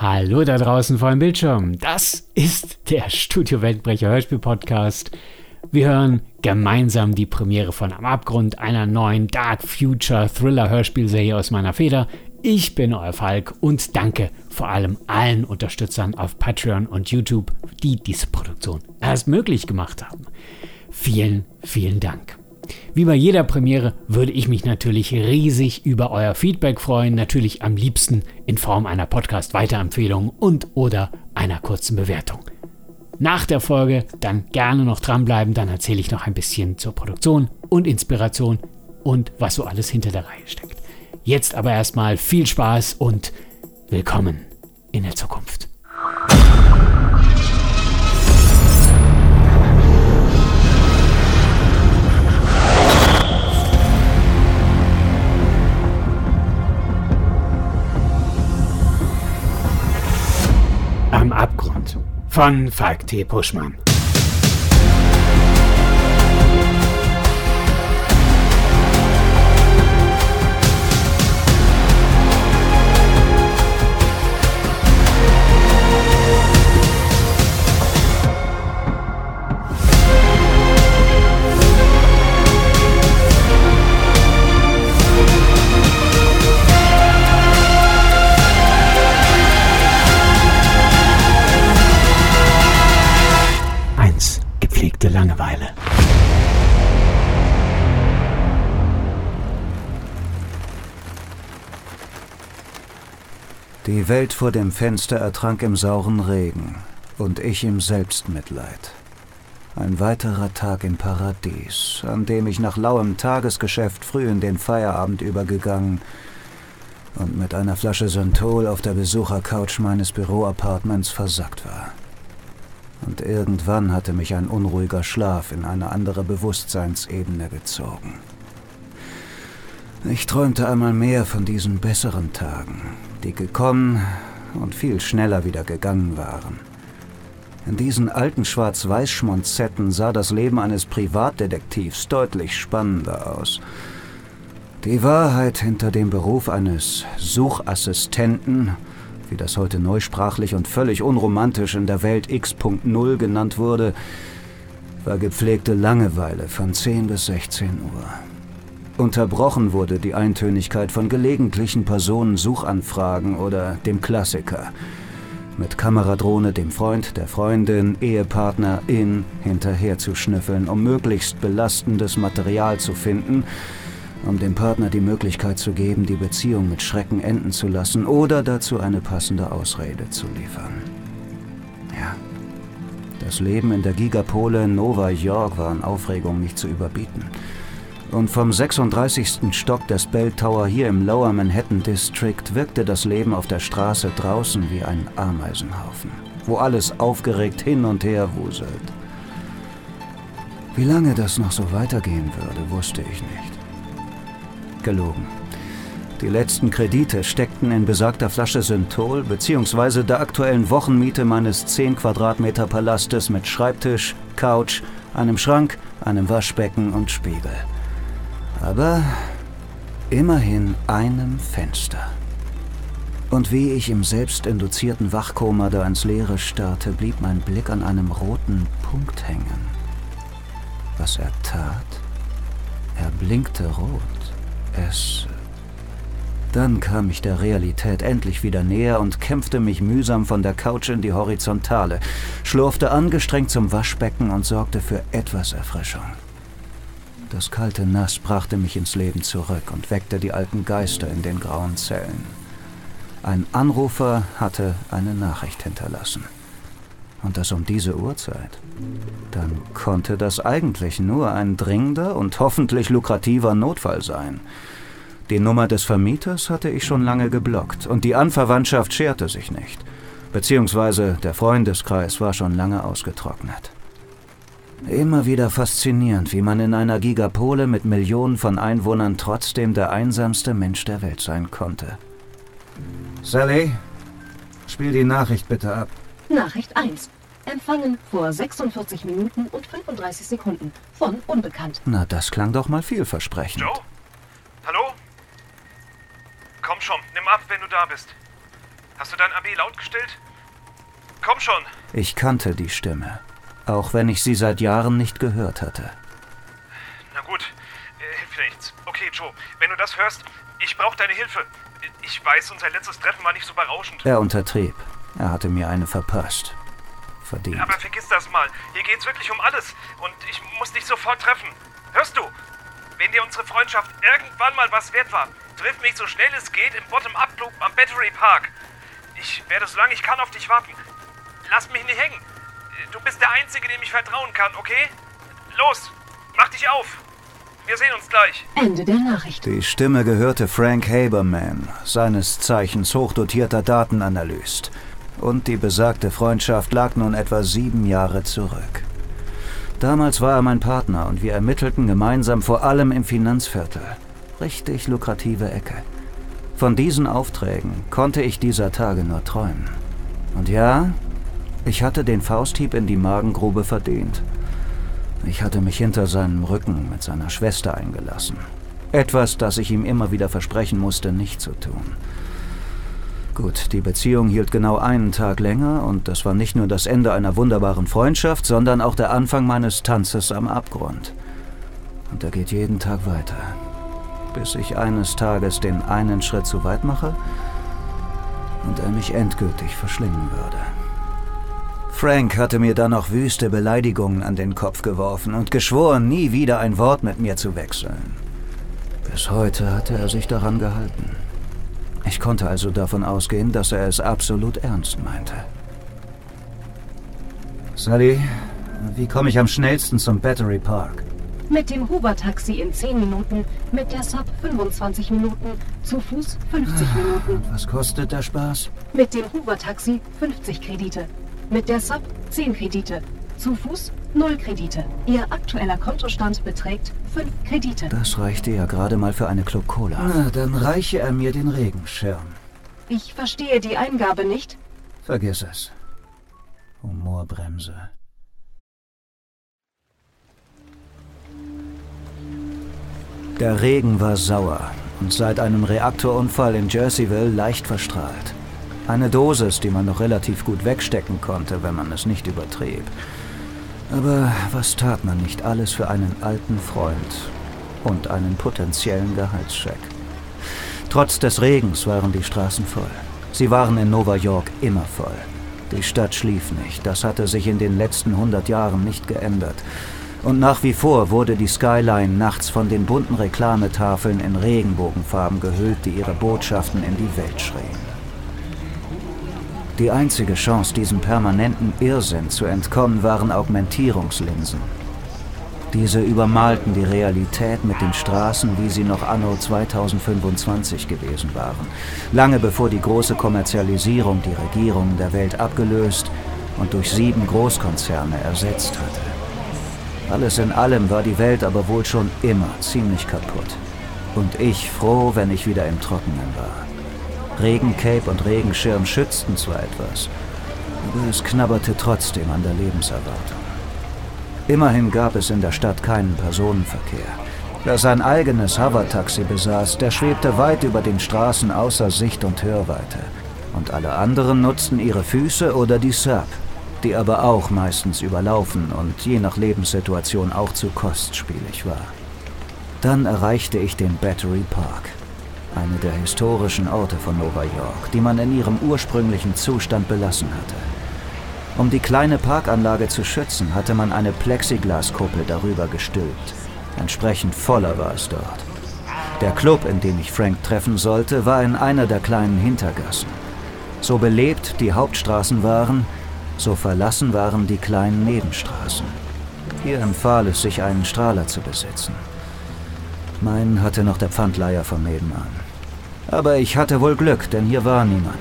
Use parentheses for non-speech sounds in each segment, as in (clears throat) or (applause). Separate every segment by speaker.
Speaker 1: Hallo da draußen vor dem Bildschirm. Das ist der Studio Weltbrecher Hörspiel Podcast. Wir hören gemeinsam die Premiere von Am Abgrund, einer neuen Dark Future Thriller Hörspielserie aus meiner Feder. Ich bin euer Falk und danke vor allem allen Unterstützern auf Patreon und YouTube, die diese Produktion erst möglich gemacht haben. Vielen, vielen Dank. Wie bei jeder Premiere würde ich mich natürlich riesig über euer Feedback freuen, natürlich am liebsten in Form einer Podcast-Weiterempfehlung und oder einer kurzen Bewertung. Nach der Folge dann gerne noch dranbleiben, dann erzähle ich noch ein bisschen zur Produktion und Inspiration und was so alles hinter der Reihe steckt. Jetzt aber erstmal viel Spaß und willkommen in der Zukunft. Am Abgrund von Falk T. Puschmann.
Speaker 2: Die Welt vor dem Fenster ertrank im sauren Regen und ich im Selbstmitleid. Ein weiterer Tag im Paradies, an dem ich nach lauem Tagesgeschäft früh in den Feierabend übergegangen und mit einer Flasche Synthol auf der Besuchercouch meines Büroapartments versackt war. Und irgendwann hatte mich ein unruhiger Schlaf in eine andere Bewusstseinsebene gezogen. Ich träumte einmal mehr von diesen besseren Tagen, die gekommen und viel schneller wieder gegangen waren. In diesen alten Schwarz-Weiß-Schmonzetten sah das Leben eines Privatdetektivs deutlich spannender aus. Die Wahrheit hinter dem Beruf eines Suchassistenten, wie das heute neusprachlich und völlig unromantisch in der Welt X.0 genannt wurde, war gepflegte Langeweile von 10 bis 16 Uhr. Unterbrochen wurde die Eintönigkeit von gelegentlichen Personensuchanfragen oder dem Klassiker. Mit Kameradrohne dem Freund, der Freundin, Ehepartner in hinterher zu schnüffeln, um möglichst belastendes Material zu finden, um dem Partner die Möglichkeit zu geben, die Beziehung mit Schrecken enden zu lassen oder dazu eine passende Ausrede zu liefern. Ja, das Leben in der Gigapole Nova York war an Aufregung nicht zu überbieten. Und vom 36. Stock des Bell Tower hier im Lower Manhattan District wirkte das Leben auf der Straße draußen wie ein Ameisenhaufen, wo alles aufgeregt hin und her wuselt. Wie lange das noch so weitergehen würde, wusste ich nicht. Gelogen. Die letzten Kredite steckten in besagter Flasche Synthol bzw. der aktuellen Wochenmiete meines 10 Quadratmeter Palastes mit Schreibtisch, Couch, einem Schrank, einem Waschbecken und Spiegel. Aber immerhin einem Fenster. Und wie ich im selbstinduzierten Wachkoma da ins Leere starrte, blieb mein Blick an einem roten Punkt hängen. Was er tat? Er blinkte rot. Es. Dann kam ich der Realität endlich wieder näher und kämpfte mich mühsam von der Couch in die Horizontale, schlurfte angestrengt zum Waschbecken und sorgte für etwas Erfrischung. Das kalte Nass brachte mich ins Leben zurück und weckte die alten Geister in den grauen Zellen. Ein Anrufer hatte eine Nachricht hinterlassen. Und das um diese Uhrzeit. Dann konnte das eigentlich nur ein dringender und hoffentlich lukrativer Notfall sein. Die Nummer des Vermieters hatte ich schon lange geblockt und die Anverwandtschaft scherte sich nicht. Beziehungsweise der Freundeskreis war schon lange ausgetrocknet. Immer wieder faszinierend, wie man in einer Gigapole mit Millionen von Einwohnern trotzdem der einsamste Mensch der Welt sein konnte. Sally, spiel die Nachricht bitte ab.
Speaker 3: Nachricht 1. Empfangen vor 46 Minuten und 35 Sekunden von Unbekannt.
Speaker 2: Na, das klang doch mal vielversprechend.
Speaker 4: Joe? Hallo? Komm schon, nimm ab, wenn du da bist. Hast du dein AB laut gestellt? Komm schon.
Speaker 2: Ich kannte die Stimme, auch wenn ich sie seit Jahren nicht gehört hatte.
Speaker 4: Na gut, äh, hilft ja nichts. Okay, Joe, wenn du das hörst, ich brauche deine Hilfe. Ich weiß, unser letztes Treffen war nicht so berauschend.
Speaker 2: Er untertrieb. Er hatte mir eine verpasst. Verdient.
Speaker 4: Aber vergiss das mal. Hier geht's wirklich um alles. Und ich muss dich sofort treffen. Hörst du? Wenn dir unsere Freundschaft irgendwann mal was wert war, triff mich so schnell es geht im Bottom-Up-Club am Battery Park. Ich werde so lange ich kann auf dich warten. Lass mich nicht hängen. Du bist der Einzige, dem ich vertrauen kann, okay? Los, mach dich auf. Wir sehen uns gleich.
Speaker 3: Ende der Nachricht.
Speaker 2: Die Stimme gehörte Frank Haberman, seines Zeichens hochdotierter Datenanalyst. Und die besagte Freundschaft lag nun etwa sieben Jahre zurück. Damals war er mein Partner und wir ermittelten gemeinsam vor allem im Finanzviertel. Richtig lukrative Ecke. Von diesen Aufträgen konnte ich dieser Tage nur träumen. Und ja, ich hatte den Fausthieb in die Magengrube verdient. Ich hatte mich hinter seinem Rücken mit seiner Schwester eingelassen. Etwas, das ich ihm immer wieder versprechen musste, nicht zu tun. Gut, die Beziehung hielt genau einen Tag länger und das war nicht nur das Ende einer wunderbaren Freundschaft, sondern auch der Anfang meines Tanzes am Abgrund. Und er geht jeden Tag weiter, bis ich eines Tages den einen Schritt zu weit mache und er mich endgültig verschlingen würde. Frank hatte mir dann noch wüste Beleidigungen an den Kopf geworfen und geschworen, nie wieder ein Wort mit mir zu wechseln. Bis heute hatte er sich daran gehalten. Ich konnte also davon ausgehen, dass er es absolut ernst meinte. Sally, wie komme ich am schnellsten zum Battery Park?
Speaker 3: Mit dem Huber-Taxi in 10 Minuten, mit der Sub 25 Minuten, zu Fuß 50 Minuten.
Speaker 2: Was kostet der Spaß?
Speaker 3: Mit dem Huber-Taxi 50 Kredite. Mit der Sub 10 Kredite. Zu Fuß 0 Kredite. Ihr aktueller Kontostand beträgt 5 Kredite.
Speaker 2: Das reichte ja gerade mal für eine Club Cola. Na, dann reiche er mir den Regenschirm.
Speaker 3: Ich verstehe die Eingabe nicht.
Speaker 2: Vergiss es. Humorbremse. Der Regen war sauer und seit einem Reaktorunfall in Jerseyville leicht verstrahlt. Eine Dosis, die man noch relativ gut wegstecken konnte, wenn man es nicht übertrieb. Aber was tat man nicht alles für einen alten Freund und einen potenziellen Gehaltscheck? Trotz des Regens waren die Straßen voll. Sie waren in Nova York immer voll. Die Stadt schlief nicht. Das hatte sich in den letzten 100 Jahren nicht geändert. Und nach wie vor wurde die Skyline nachts von den bunten Reklametafeln in Regenbogenfarben gehüllt, die ihre Botschaften in die Welt schrien. Die einzige Chance, diesem permanenten Irrsinn zu entkommen, waren Augmentierungslinsen. Diese übermalten die Realität mit den Straßen, wie sie noch anno 2025 gewesen waren, lange bevor die große Kommerzialisierung die Regierungen der Welt abgelöst und durch sieben Großkonzerne ersetzt hatte. Alles in allem war die Welt aber wohl schon immer ziemlich kaputt. Und ich froh, wenn ich wieder im Trockenen war. Regencape und Regenschirm schützten zwar etwas, aber es knabberte trotzdem an der Lebenserwartung. Immerhin gab es in der Stadt keinen Personenverkehr. Wer sein eigenes Hover-Taxi besaß, der schwebte weit über den Straßen außer Sicht und Hörweite. Und alle anderen nutzten ihre Füße oder die Sub, die aber auch meistens überlaufen und je nach Lebenssituation auch zu kostspielig war. Dann erreichte ich den Battery Park eine der historischen Orte von Nova York, die man in ihrem ursprünglichen Zustand belassen hatte. Um die kleine Parkanlage zu schützen, hatte man eine Plexiglaskuppel darüber gestülpt. Entsprechend voller war es dort. Der Club, in dem ich Frank treffen sollte, war in einer der kleinen Hintergassen. So belebt die Hauptstraßen waren, so verlassen waren die kleinen Nebenstraßen. Hier empfahl es sich, einen Strahler zu besitzen. Meinen hatte noch der Pfandleiher vom Nebenan. Aber ich hatte wohl Glück, denn hier war niemand.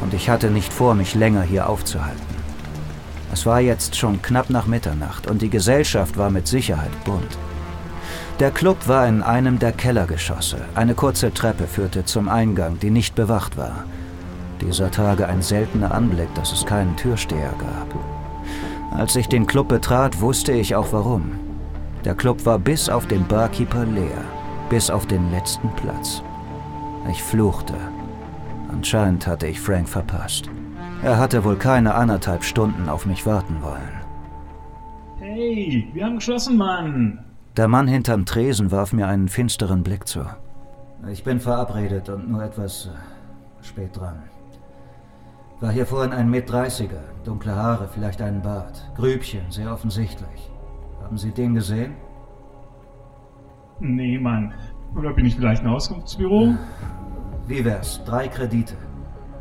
Speaker 2: Und ich hatte nicht vor, mich länger hier aufzuhalten. Es war jetzt schon knapp nach Mitternacht und die Gesellschaft war mit Sicherheit bunt. Der Club war in einem der Kellergeschosse. Eine kurze Treppe führte zum Eingang, die nicht bewacht war. Dieser Tage ein seltener Anblick, dass es keinen Türsteher gab. Als ich den Club betrat, wusste ich auch warum. Der Club war bis auf den Barkeeper leer bis auf den letzten Platz. Ich fluchte. Anscheinend hatte ich Frank verpasst. Er hatte wohl keine anderthalb Stunden auf mich warten wollen.
Speaker 5: Hey, wir haben geschlossen, Mann.
Speaker 2: Der Mann hinterm Tresen warf mir einen finsteren Blick zu. Ich bin verabredet und nur etwas äh, spät dran. War hier vorhin ein Mit-30er, dunkle Haare, vielleicht einen Bart. Grübchen, sehr offensichtlich. Haben Sie den gesehen?
Speaker 5: Nee, Mann. Oder bin ich vielleicht ein Auskunftsbüro?
Speaker 2: Wie wär's? Drei Kredite.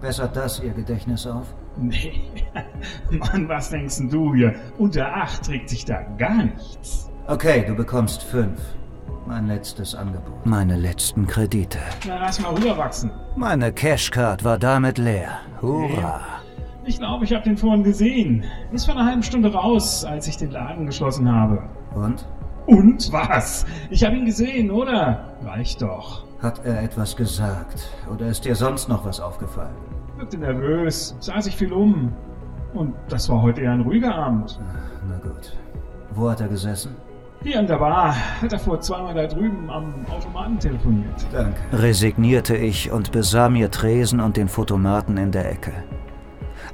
Speaker 2: Bessert das Ihr Gedächtnis auf?
Speaker 5: Nee. (laughs) Mann, was denkst denn du hier? Unter acht trägt sich da gar nichts.
Speaker 2: Okay, du bekommst fünf. Mein letztes Angebot. Meine letzten Kredite.
Speaker 5: Na, lass mal rüberwachsen.
Speaker 2: Meine Cashcard war damit leer. Hurra.
Speaker 5: Ich glaube, ich habe den vorhin gesehen. Ist vor einer halben Stunde raus, als ich den Laden geschlossen habe.
Speaker 2: Und?
Speaker 5: Und was? Ich habe ihn gesehen, oder? Reicht doch.
Speaker 2: Hat er etwas gesagt? Oder ist dir sonst noch was aufgefallen?
Speaker 5: Wirkte nervös, sah sich viel um. Und das war heute eher ein ruhiger Abend.
Speaker 2: Na gut. Wo hat er gesessen?
Speaker 5: Hier an der Bar hat er vor zweimal da drüben am Automaten telefoniert.
Speaker 2: Danke. Resignierte ich und besah mir Tresen und den Fotomaten in der Ecke.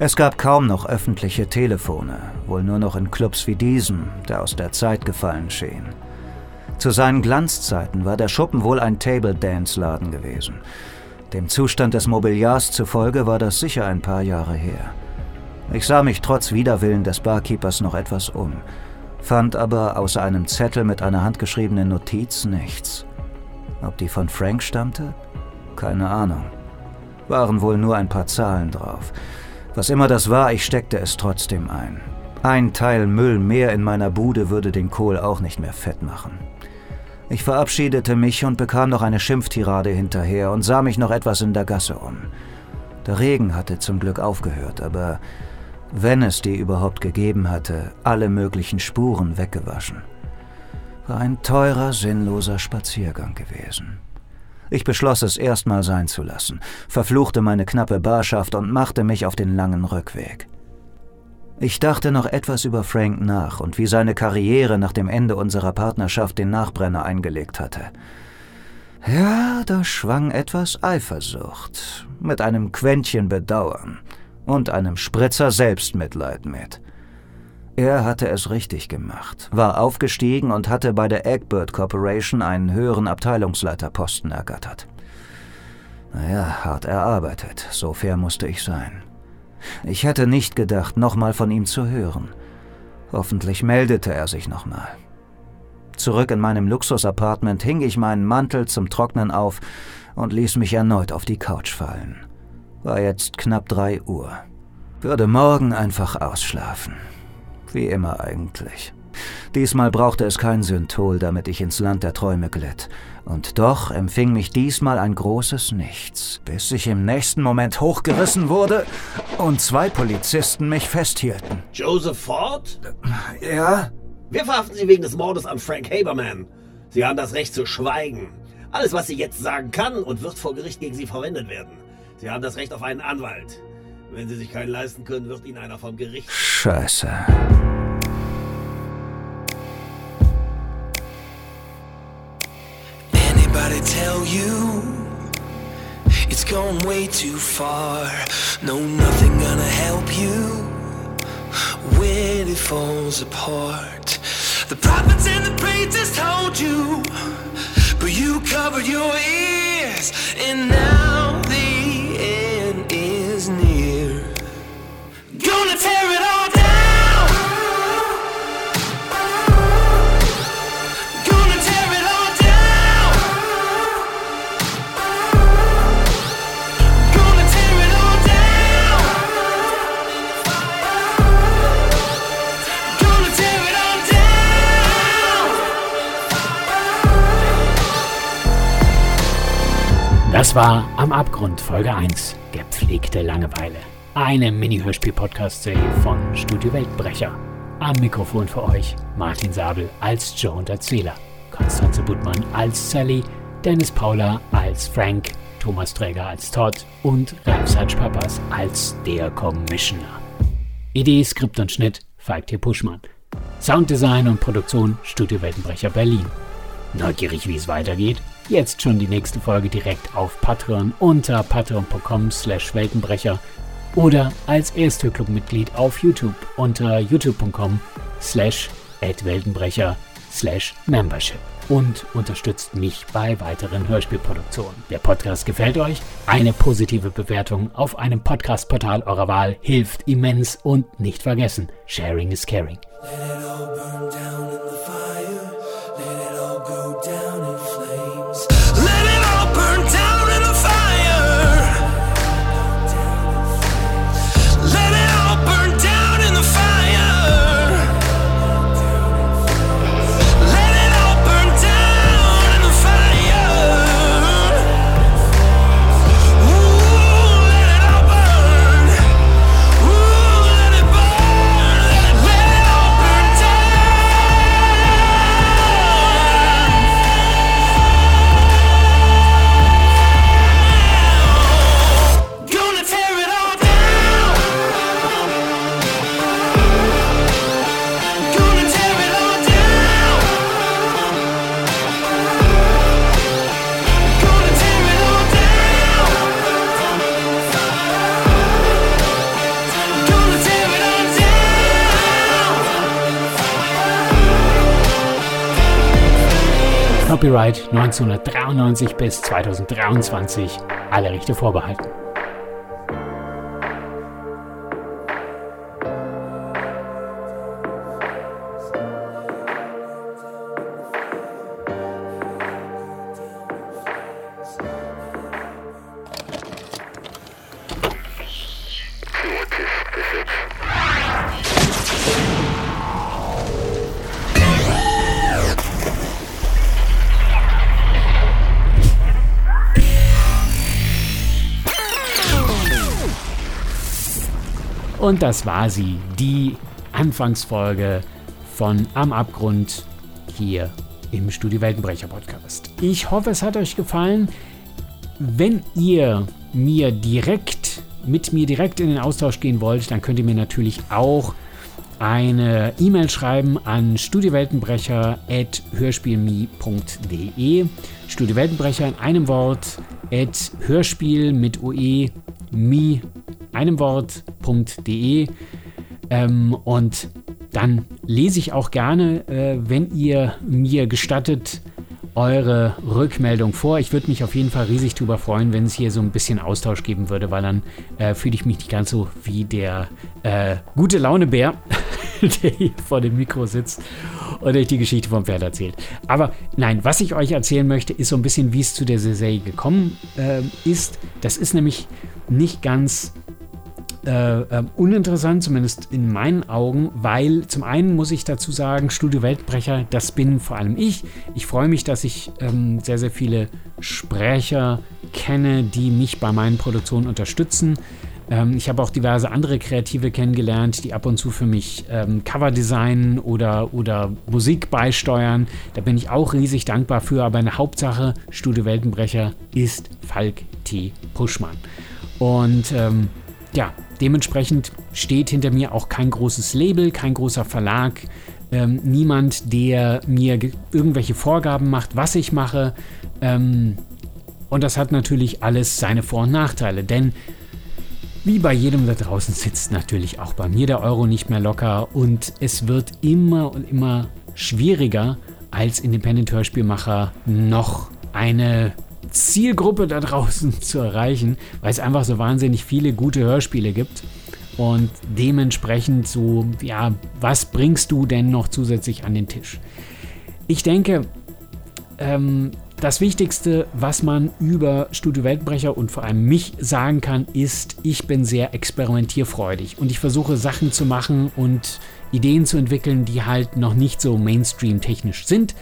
Speaker 2: Es gab kaum noch öffentliche Telefone, wohl nur noch in Clubs wie diesem, der aus der Zeit gefallen schien. Zu seinen Glanzzeiten war der Schuppen wohl ein Table-Dance-Laden gewesen. Dem Zustand des Mobiliars zufolge war das sicher ein paar Jahre her. Ich sah mich trotz Widerwillen des Barkeepers noch etwas um – fand aber außer einem Zettel mit einer handgeschriebenen Notiz nichts. Ob die von Frank stammte? Keine Ahnung. Waren wohl nur ein paar Zahlen drauf. Was immer das war, ich steckte es trotzdem ein. Ein Teil Müll mehr in meiner Bude würde den Kohl auch nicht mehr fett machen. Ich verabschiedete mich und bekam noch eine Schimpftirade hinterher und sah mich noch etwas in der Gasse um. Der Regen hatte zum Glück aufgehört, aber wenn es die überhaupt gegeben hatte, alle möglichen Spuren weggewaschen. War ein teurer, sinnloser Spaziergang gewesen. Ich beschloss es erstmal sein zu lassen, verfluchte meine knappe Barschaft und machte mich auf den langen Rückweg. Ich dachte noch etwas über Frank nach und wie seine Karriere nach dem Ende unserer Partnerschaft den Nachbrenner eingelegt hatte. Ja, da schwang etwas Eifersucht, mit einem Quäntchen Bedauern und einem Spritzer Selbstmitleid mit. Er hatte es richtig gemacht, war aufgestiegen und hatte bei der Egbird Corporation einen höheren Abteilungsleiterposten ergattert. Naja, hart erarbeitet, so fair musste ich sein. Ich hätte nicht gedacht, nochmal von ihm zu hören. Hoffentlich meldete er sich nochmal. Zurück in meinem Luxusapartment hing ich meinen Mantel zum Trocknen auf und ließ mich erneut auf die Couch fallen. War jetzt knapp drei Uhr. Würde morgen einfach ausschlafen. Wie immer eigentlich. Diesmal brauchte es kein Synthol, damit ich ins Land der Träume glitt. Und doch empfing mich diesmal ein großes Nichts, bis ich im nächsten Moment hochgerissen wurde und zwei Polizisten mich festhielten.
Speaker 6: Joseph Ford?
Speaker 2: Ja?
Speaker 6: Wir verhaften Sie wegen des Mordes an Frank Haberman. Sie haben das Recht zu schweigen. Alles, was Sie jetzt sagen, kann und wird vor Gericht gegen Sie verwendet werden. Sie haben das Recht auf einen Anwalt. Wenn Sie sich keinen leisten können, wird Ihnen einer vom Gericht.
Speaker 2: Scheiße.
Speaker 7: Anybody tell you it's gone way too far? No, nothing gonna help you when it falls apart. The prophets and the preachers told you, but you covered your ears, and now
Speaker 1: Das war Am Abgrund Folge 1, Gepflegte Langeweile. Eine Mini-Hörspiel-Podcast-Serie von Studio Weltbrecher. Am Mikrofon für euch Martin Sabel als Joe und Erzähler, Konstanze Buttmann als Sally, Dennis Paula als Frank, Thomas Träger als Todd und Ralf Satschpapas als der Commissioner. Idee, Skript und Schnitt Falk T. Puschmann. Sounddesign und Produktion Studio Weltenbrecher Berlin. Neugierig, wie es weitergeht? Jetzt schon die nächste Folge direkt auf Patreon unter patreon.com slash Weltenbrecher oder als Ersthörclub-Mitglied auf YouTube unter youtube.com slash Weltenbrecher slash Membership und unterstützt mich bei weiteren Hörspielproduktionen. Der Podcast gefällt euch? Eine positive Bewertung auf einem Podcast-Portal eurer Wahl hilft immens und nicht vergessen, Sharing is Caring. Copyright 1993 bis 2023. Alle Rechte vorbehalten. Und das war sie, die Anfangsfolge von Am Abgrund hier im Studio Weltenbrecher Podcast. Ich hoffe, es hat euch gefallen. Wenn ihr mir direkt, mit mir direkt in den Austausch gehen wollt, dann könnt ihr mir natürlich auch eine E-Mail schreiben an studioweltenbrecher.hörspielme.de. Studio Weltenbrecher in einem Wort, at Hörspiel mit OE, mi einem Wort.de. Ähm, und dann lese ich auch gerne, äh, wenn ihr mir gestattet, eure Rückmeldung vor. Ich würde mich auf jeden Fall riesig darüber freuen, wenn es hier so ein bisschen Austausch geben würde, weil dann äh, fühle ich mich nicht ganz so wie der äh, gute Laune-Bär, (laughs) der hier vor dem Mikro sitzt und euch die Geschichte vom Pferd erzählt. Aber nein, was ich euch erzählen möchte, ist so ein bisschen, wie es zu der Serie gekommen äh, ist. Das ist nämlich nicht ganz äh, äh, uninteressant, zumindest in meinen Augen, weil zum einen muss ich dazu sagen, Studio Weltbrecher, das bin vor allem ich. Ich freue mich, dass ich ähm, sehr, sehr viele Sprecher kenne, die mich bei meinen Produktionen unterstützen. Ähm, ich habe auch diverse andere Kreative kennengelernt, die ab und zu für mich ähm, Cover designen oder, oder Musik beisteuern. Da bin ich auch riesig dankbar für. Aber eine Hauptsache, Studio Weltenbrecher ist Falk T. Puschmann. Und ähm, ja, dementsprechend steht hinter mir auch kein großes Label, kein großer Verlag, ähm, niemand, der mir irgendwelche Vorgaben macht, was ich mache. Ähm, und das hat natürlich alles seine Vor- und Nachteile, denn wie bei jedem da draußen sitzt natürlich auch bei mir der Euro nicht mehr locker und es wird immer und immer schwieriger als Independent-Hörspielmacher noch eine Zielgruppe da draußen (laughs) zu erreichen, weil es einfach so wahnsinnig viele gute Hörspiele gibt. Und dementsprechend so, ja, was bringst du denn noch zusätzlich an den Tisch? Ich denke, ähm, das Wichtigste, was man über Studio Weltbrecher und vor allem mich sagen kann, ist, ich bin sehr experimentierfreudig und ich versuche Sachen zu machen und Ideen zu entwickeln, die halt noch nicht so Mainstream-technisch sind,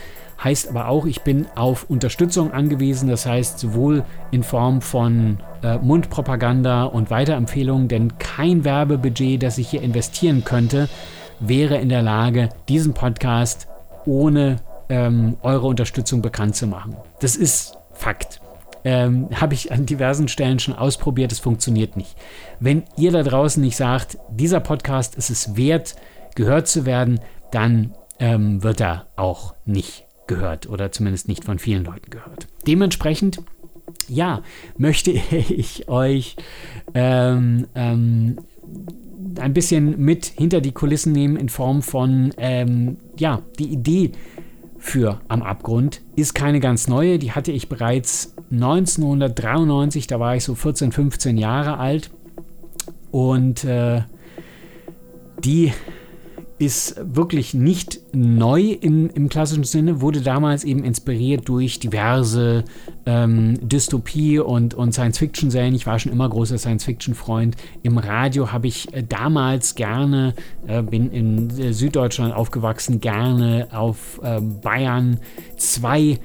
Speaker 1: Heißt aber auch, ich bin auf Unterstützung angewiesen, das heißt sowohl in Form von äh, Mundpropaganda und Weiterempfehlungen, denn kein Werbebudget, das ich hier investieren könnte, wäre in der Lage, diesen Podcast ohne ähm, eure Unterstützung bekannt zu machen. Das ist Fakt. Ähm, Habe ich an diversen Stellen schon ausprobiert, es funktioniert nicht. Wenn ihr da draußen nicht sagt, dieser Podcast ist es wert, gehört zu werden, dann ähm, wird er auch nicht gehört oder zumindest nicht von vielen Leuten gehört. Dementsprechend, ja, möchte (laughs) ich euch ähm, ähm, ein bisschen mit hinter die Kulissen nehmen in Form von, ähm, ja, die Idee für Am Abgrund ist keine ganz neue. Die hatte ich bereits 1993, da war ich so 14, 15 Jahre alt. Und äh, die ist wirklich nicht neu im, im klassischen Sinne, wurde damals eben inspiriert durch diverse ähm, Dystopie- und, und Science-Fiction-Serien. Ich war schon immer großer Science-Fiction-Freund. Im Radio habe ich äh, damals gerne, äh, bin in äh, Süddeutschland aufgewachsen, gerne auf äh, Bayern 2.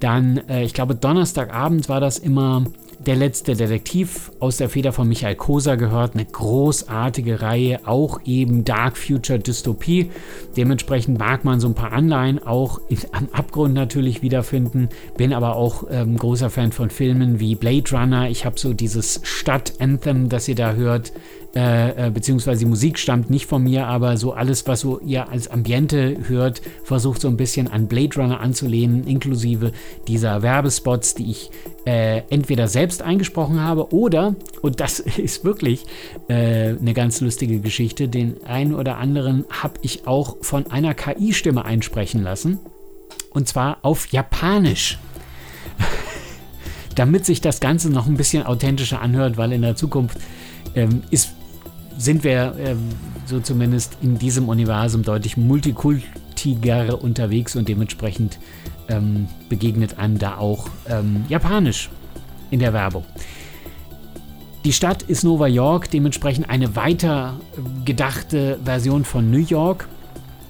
Speaker 1: Dann, ich glaube, Donnerstagabend war das immer der letzte Detektiv aus der Feder von Michael Koser gehört, eine großartige Reihe, auch eben Dark Future Dystopie. Dementsprechend mag man so ein paar Anleihen auch in, am Abgrund natürlich wiederfinden. Bin aber auch ähm, großer Fan von Filmen wie Blade Runner. Ich habe so dieses Stadt-Anthem, das ihr da hört, äh, äh, beziehungsweise die Musik stammt nicht von mir, aber so alles, was so ihr als Ambiente hört, versucht so ein bisschen an Blade Runner anzulehnen, inklusive dieser Werbespots, die ich äh, entweder selbst eingesprochen habe oder, und das (laughs) ist wirklich äh, eine ganz lustige Geschichte, den einen oder anderen habe ich auch von einer KI-Stimme einsprechen lassen. Und zwar auf Japanisch (laughs) damit sich das Ganze noch ein bisschen authentischer anhört, weil in der Zukunft ähm, ist sind wir ähm, so zumindest in diesem Universum deutlich multikultiger unterwegs und dementsprechend ähm, begegnet einem da auch ähm, Japanisch in der Werbung. Die Stadt ist Nova York, dementsprechend eine weiter gedachte Version von New York.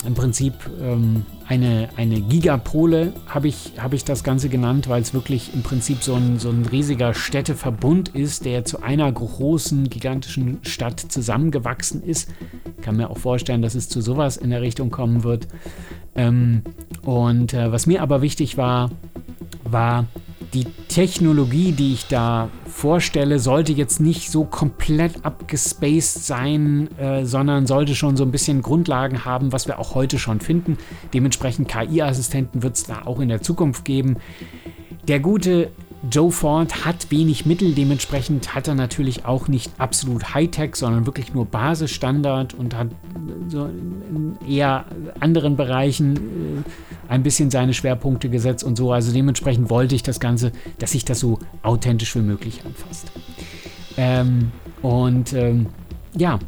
Speaker 1: Im Prinzip ähm, eine, eine Gigapole, habe ich, hab ich das Ganze genannt, weil es wirklich im Prinzip so ein, so ein riesiger Städteverbund ist, der zu einer großen, gigantischen Stadt zusammengewachsen ist. Ich kann mir auch vorstellen, dass es zu sowas in der Richtung kommen wird. Ähm, und äh, was mir aber wichtig war, war die Technologie, die ich da vorstelle, sollte jetzt nicht so komplett abgespaced sein, äh, sondern sollte schon so ein bisschen Grundlagen haben, was wir auch heute schon finden. Dementsprechend KI-Assistenten wird es da auch in der Zukunft geben. Der gute Joe Ford hat wenig Mittel, dementsprechend hat er natürlich auch nicht absolut Hightech, sondern wirklich nur Basisstandard und hat so in eher anderen Bereichen äh, ein bisschen seine Schwerpunkte gesetzt und so. Also dementsprechend wollte ich das Ganze, dass sich das so authentisch wie möglich anfasst. Ähm, und ähm, ja,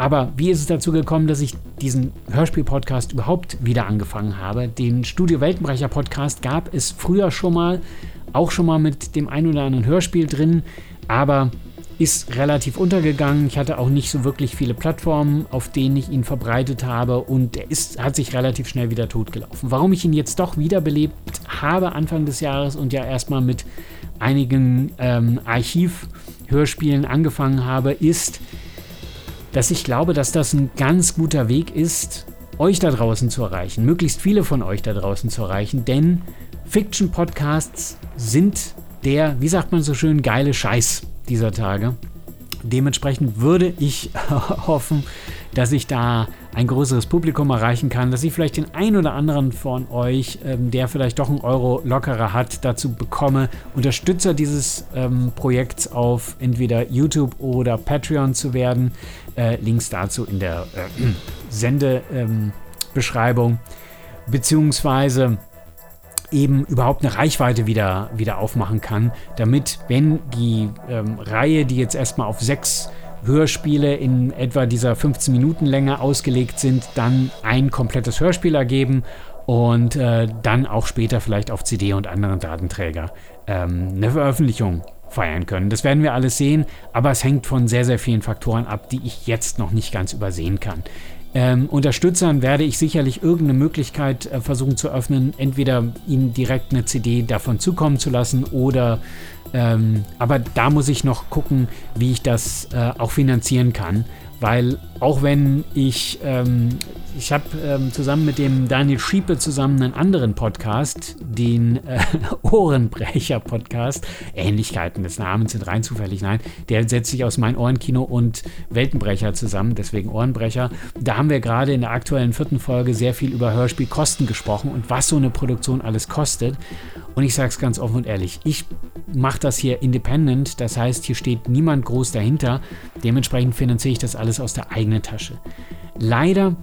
Speaker 1: aber wie ist es dazu gekommen, dass ich diesen Hörspiel-Podcast überhaupt wieder angefangen habe? Den Studio Weltenbrecher-Podcast gab es früher schon mal auch schon mal mit dem ein oder anderen Hörspiel drin, aber ist relativ untergegangen. Ich hatte auch nicht so wirklich viele Plattformen, auf denen ich ihn verbreitet habe und er ist, hat sich relativ schnell wieder totgelaufen. Warum ich ihn jetzt doch wiederbelebt habe Anfang des Jahres und ja erstmal mit einigen ähm, Archivhörspielen angefangen habe, ist, dass ich glaube, dass das ein ganz guter Weg ist, euch da draußen zu erreichen, möglichst viele von euch da draußen zu erreichen, denn Fiction-Podcasts sind der, wie sagt man so schön, geile Scheiß dieser Tage. Dementsprechend würde ich (laughs) hoffen, dass ich da ein größeres Publikum erreichen kann, dass ich vielleicht den einen oder anderen von euch, ähm, der vielleicht doch einen Euro lockerer hat, dazu bekomme, Unterstützer dieses ähm, Projekts auf entweder YouTube oder Patreon zu werden. Äh, Links dazu in der äh, (clears throat) Sendebeschreibung. Ähm, Beziehungsweise eben überhaupt eine Reichweite wieder, wieder aufmachen kann, damit, wenn die ähm, Reihe, die jetzt erstmal auf sechs Hörspiele in etwa dieser 15 Minuten Länge ausgelegt sind, dann ein komplettes Hörspiel ergeben und äh, dann auch später vielleicht auf CD und anderen Datenträger ähm, eine Veröffentlichung feiern können. Das werden wir alles sehen, aber es hängt von sehr, sehr vielen Faktoren ab, die ich jetzt noch nicht ganz übersehen kann ähm, Unterstützern werde ich sicherlich irgendeine Möglichkeit äh, versuchen zu öffnen, entweder ihnen direkt eine CD davon zukommen zu lassen oder ähm, aber da muss ich noch gucken, wie ich das äh, auch finanzieren kann, weil auch wenn ich ähm, ich habe ähm, zusammen mit dem Daniel Schiepe zusammen einen anderen Podcast, den äh, (laughs) Ohrenbrecher-Podcast. Ähnlichkeiten des Namens sind rein zufällig, nein. Der setzt sich aus mein Ohrenkino und Weltenbrecher zusammen, deswegen Ohrenbrecher. Da haben wir gerade in der aktuellen vierten Folge sehr viel über Hörspielkosten gesprochen und was so eine Produktion alles kostet. Und ich sage es ganz offen und ehrlich, ich mache das hier independent, das heißt, hier steht niemand groß dahinter. Dementsprechend finanziere ich das alles aus der eigenen Tasche. Leider,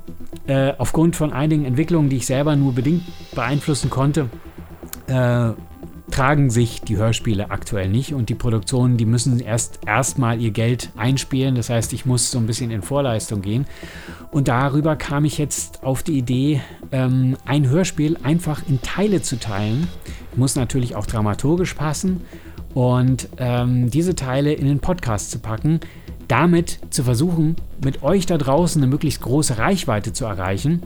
Speaker 1: äh, aufgrund von einigen Entwicklungen, die ich selber nur bedingt beeinflussen konnte, äh, tragen sich die Hörspiele aktuell nicht und die Produktionen, die müssen erst erstmal ihr Geld einspielen. Das heißt, ich muss so ein bisschen in Vorleistung gehen. Und darüber kam ich jetzt auf die Idee, ähm, ein Hörspiel einfach in Teile zu teilen. Muss natürlich auch dramaturgisch passen und ähm, diese Teile in den Podcast zu packen, damit zu versuchen, mit euch da draußen eine möglichst große Reichweite zu erreichen,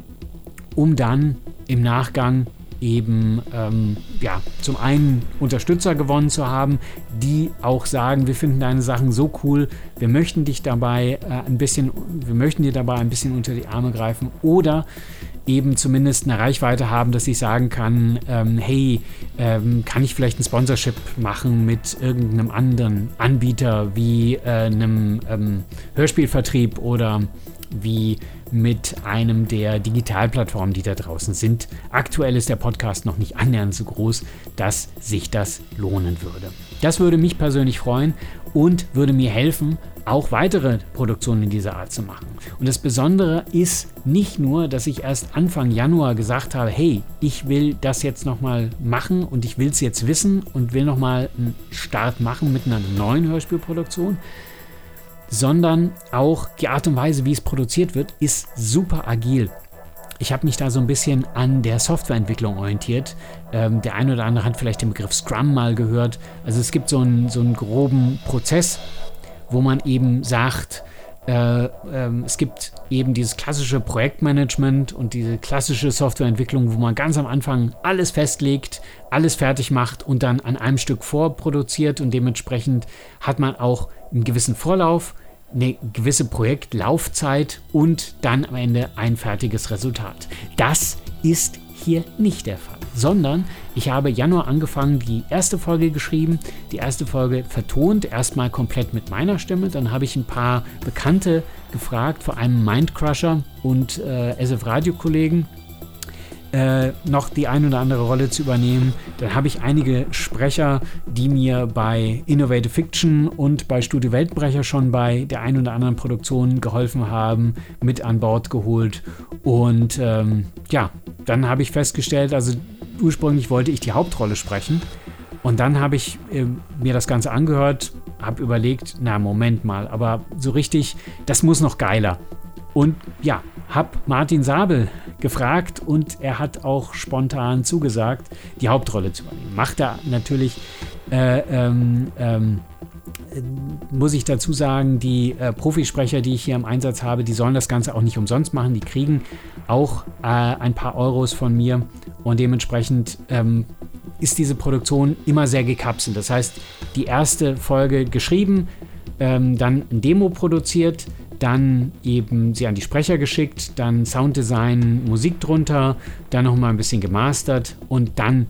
Speaker 1: um dann im Nachgang eben ähm, ja, zum einen Unterstützer gewonnen zu haben, die auch sagen, wir finden deine Sachen so cool, wir möchten dich dabei äh, ein bisschen, wir möchten dir dabei ein bisschen unter die Arme greifen oder eben zumindest eine Reichweite haben, dass ich sagen kann, ähm, hey, ähm, kann ich vielleicht ein Sponsorship machen mit irgendeinem anderen Anbieter wie äh, einem ähm, Hörspielvertrieb oder wie mit einem der Digitalplattformen, die da draußen sind. Aktuell ist der Podcast noch nicht annähernd so groß, dass sich das lohnen würde. Das würde mich persönlich freuen und würde mir helfen, auch weitere Produktionen in dieser Art zu machen. Und das Besondere ist nicht nur, dass ich erst Anfang Januar gesagt habe, hey, ich will das jetzt nochmal machen und ich will es jetzt wissen und will nochmal einen Start machen mit einer neuen Hörspielproduktion, sondern auch die Art und Weise, wie es produziert wird, ist super agil. Ich habe mich da so ein bisschen an der Softwareentwicklung orientiert. Ähm, der eine oder andere hat vielleicht den Begriff Scrum mal gehört. Also es gibt so einen, so einen groben Prozess, wo man eben sagt, äh, ähm, es gibt eben dieses klassische Projektmanagement und diese klassische Softwareentwicklung, wo man ganz am Anfang alles festlegt, alles fertig macht und dann an einem Stück vorproduziert und dementsprechend hat man auch einen gewissen Vorlauf, eine gewisse Projektlaufzeit und dann am Ende ein fertiges Resultat. Das ist hier nicht der Fall, sondern ich habe Januar angefangen, die erste Folge geschrieben, die erste Folge vertont, erstmal komplett mit meiner Stimme, dann habe ich ein paar Bekannte gefragt, vor allem Mindcrusher und äh, SF Radio Kollegen, äh, noch die ein oder andere Rolle zu übernehmen. Dann habe ich einige Sprecher, die mir bei Innovative Fiction und bei Studio Weltbrecher schon bei der ein oder anderen Produktion geholfen haben, mit an Bord geholt. Und ähm, ja, dann habe ich festgestellt, also ursprünglich wollte ich die Hauptrolle sprechen. Und dann habe ich äh, mir das Ganze angehört, habe überlegt, na Moment mal, aber so richtig, das muss noch geiler. Und ja, habe Martin Sabel gefragt und er hat auch spontan zugesagt, die Hauptrolle zu übernehmen. Macht er natürlich, äh, ähm, ähm, muss ich dazu sagen, die äh, Profisprecher, die ich hier im Einsatz habe, die sollen das Ganze auch nicht umsonst machen. Die kriegen auch äh, ein paar Euros von mir und dementsprechend ähm, ist diese Produktion immer sehr gekapselt. Das heißt, die erste Folge geschrieben, ähm, dann ein Demo produziert, dann eben sie an die Sprecher geschickt, dann Sounddesign, Musik drunter, dann nochmal ein bisschen gemastert und dann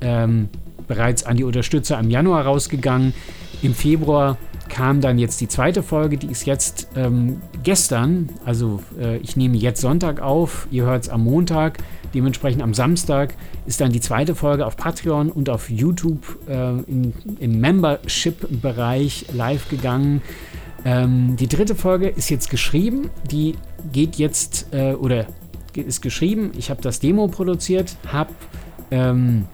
Speaker 1: ähm, bereits an die Unterstützer im Januar rausgegangen. Im Februar kam dann jetzt die zweite Folge, die ist jetzt ähm, gestern, also äh, ich nehme jetzt Sonntag auf, ihr hört es am Montag, dementsprechend am Samstag ist dann die zweite Folge auf Patreon und auf YouTube äh, in, im Membership-Bereich live gegangen. Ähm, die dritte Folge ist jetzt geschrieben. Die geht jetzt, äh, oder ist geschrieben. Ich habe das Demo produziert, habe ähm,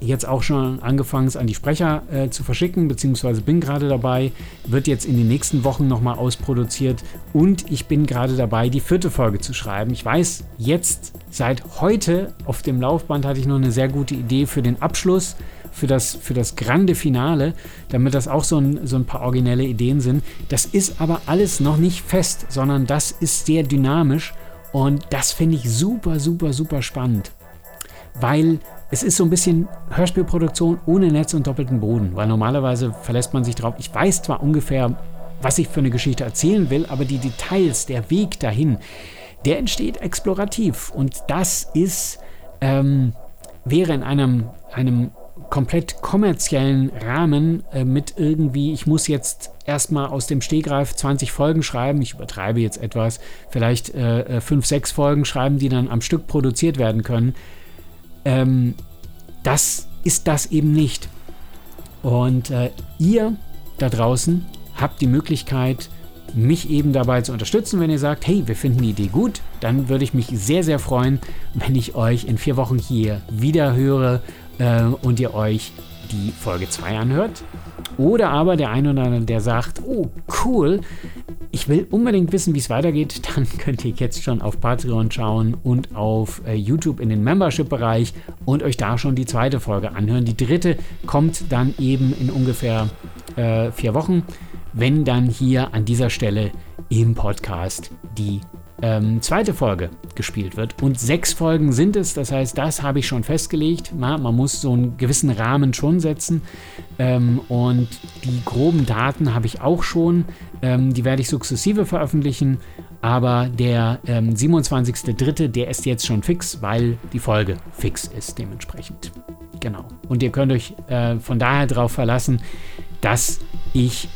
Speaker 1: jetzt auch schon angefangen, es an die Sprecher äh, zu verschicken, beziehungsweise bin gerade dabei, wird jetzt in den nächsten Wochen nochmal ausproduziert und ich bin gerade dabei, die vierte Folge zu schreiben. Ich weiß jetzt, seit heute auf dem Laufband hatte ich noch eine sehr gute Idee für den Abschluss für das, für das grande Finale, damit das auch so ein, so ein paar originelle Ideen sind. Das ist aber alles noch nicht fest, sondern das ist sehr dynamisch und das finde ich super, super, super spannend. Weil es ist so ein bisschen Hörspielproduktion ohne Netz und doppelten Boden, weil normalerweise verlässt man sich drauf. Ich weiß zwar ungefähr, was ich für eine Geschichte erzählen will, aber die Details, der Weg dahin, der entsteht explorativ. Und das ist, ähm, wäre in einem, einem komplett kommerziellen Rahmen äh, mit irgendwie, ich muss jetzt erstmal aus dem Stehgreif 20 Folgen schreiben, ich übertreibe jetzt etwas, vielleicht äh, 5, äh, 6 Folgen schreiben, die dann am Stück produziert werden können. Ähm, das ist das eben nicht. Und äh, ihr da draußen habt die Möglichkeit, mich eben dabei zu unterstützen, wenn ihr sagt, hey, wir finden die Idee gut, dann würde ich mich sehr, sehr freuen, wenn ich euch in vier Wochen hier wieder höre äh, und ihr euch die Folge 2 anhört. Oder aber der eine oder andere, der sagt, oh cool, will unbedingt wissen, wie es weitergeht, (laughs) dann könnt ihr jetzt schon auf Patreon schauen und auf äh, YouTube in den Membership-Bereich und euch da schon die zweite Folge anhören. Die dritte kommt dann eben in ungefähr äh, vier Wochen, wenn dann hier an dieser Stelle im Podcast die ähm, zweite Folge gespielt wird. Und sechs Folgen sind es, das heißt, das habe ich schon festgelegt. Na, man muss so einen gewissen Rahmen schon setzen. Ähm, und die groben Daten habe ich auch schon. Ähm, die werde ich sukzessive veröffentlichen. Aber der ähm, 27.03., der ist jetzt schon fix, weil die Folge fix ist dementsprechend. Genau. Und ihr könnt euch äh, von daher darauf verlassen, dass ich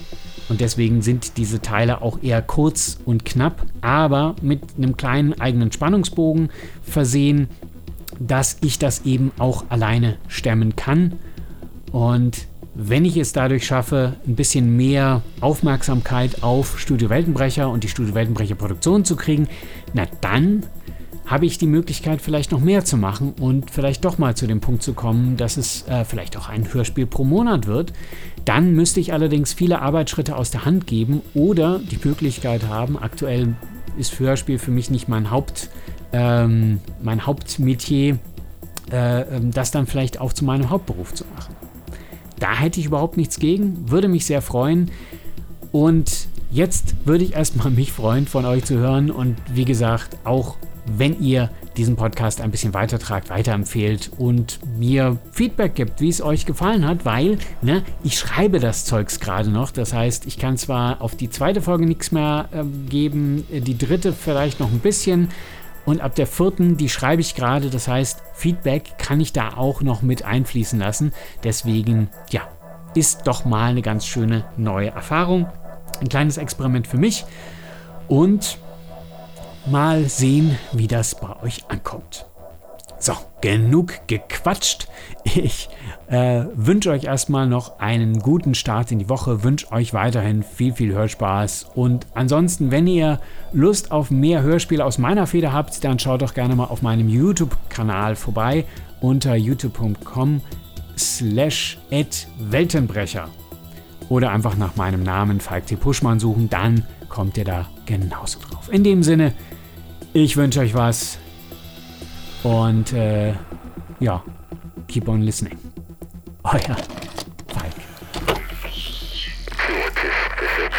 Speaker 1: und deswegen sind diese Teile auch eher kurz und knapp, aber mit einem kleinen eigenen Spannungsbogen versehen, dass ich das eben auch alleine stemmen kann. Und wenn ich es dadurch schaffe, ein bisschen mehr Aufmerksamkeit auf Studio Weltenbrecher und die Studio Weltenbrecher Produktion zu kriegen, na dann habe ich die Möglichkeit, vielleicht noch mehr zu machen und vielleicht doch mal zu dem Punkt zu kommen, dass es äh, vielleicht auch ein Hörspiel pro Monat wird. Dann müsste ich allerdings viele Arbeitsschritte aus der Hand geben oder die Möglichkeit haben, aktuell ist Hörspiel für mich nicht mein Haupt, ähm, mein Hauptmetier, äh, ähm, das dann vielleicht auch zu meinem Hauptberuf zu machen. Da hätte ich überhaupt nichts gegen, würde mich sehr freuen. Und jetzt würde ich erstmal mich freuen, von euch zu hören und wie gesagt, auch wenn ihr diesen Podcast ein bisschen weitertragt, weiterempfehlt und mir Feedback gibt, wie es euch gefallen hat, weil ne, ich schreibe das Zeugs gerade noch. Das heißt, ich kann zwar auf die zweite Folge nichts mehr äh, geben, die dritte vielleicht noch ein bisschen. Und ab der vierten, die schreibe ich gerade. Das heißt, Feedback kann ich da auch noch mit einfließen lassen. Deswegen, ja, ist doch mal eine ganz schöne neue Erfahrung. Ein kleines Experiment für mich. Und Mal sehen, wie das bei euch ankommt. So, genug gequatscht. Ich äh, wünsche euch erstmal noch einen guten Start in die Woche, wünsche euch weiterhin viel, viel Hörspaß. Und ansonsten, wenn ihr Lust auf mehr Hörspiele aus meiner Feder habt, dann schaut doch gerne mal auf meinem YouTube-Kanal vorbei unter youtube.com slash Weltenbrecher. Oder einfach nach meinem Namen Falk T. Puschmann suchen, dann kommt ihr da genauso drauf. In dem Sinne, ich wünsche euch was. Und äh, ja, keep on listening. Euer Falk. Curtis Besitz.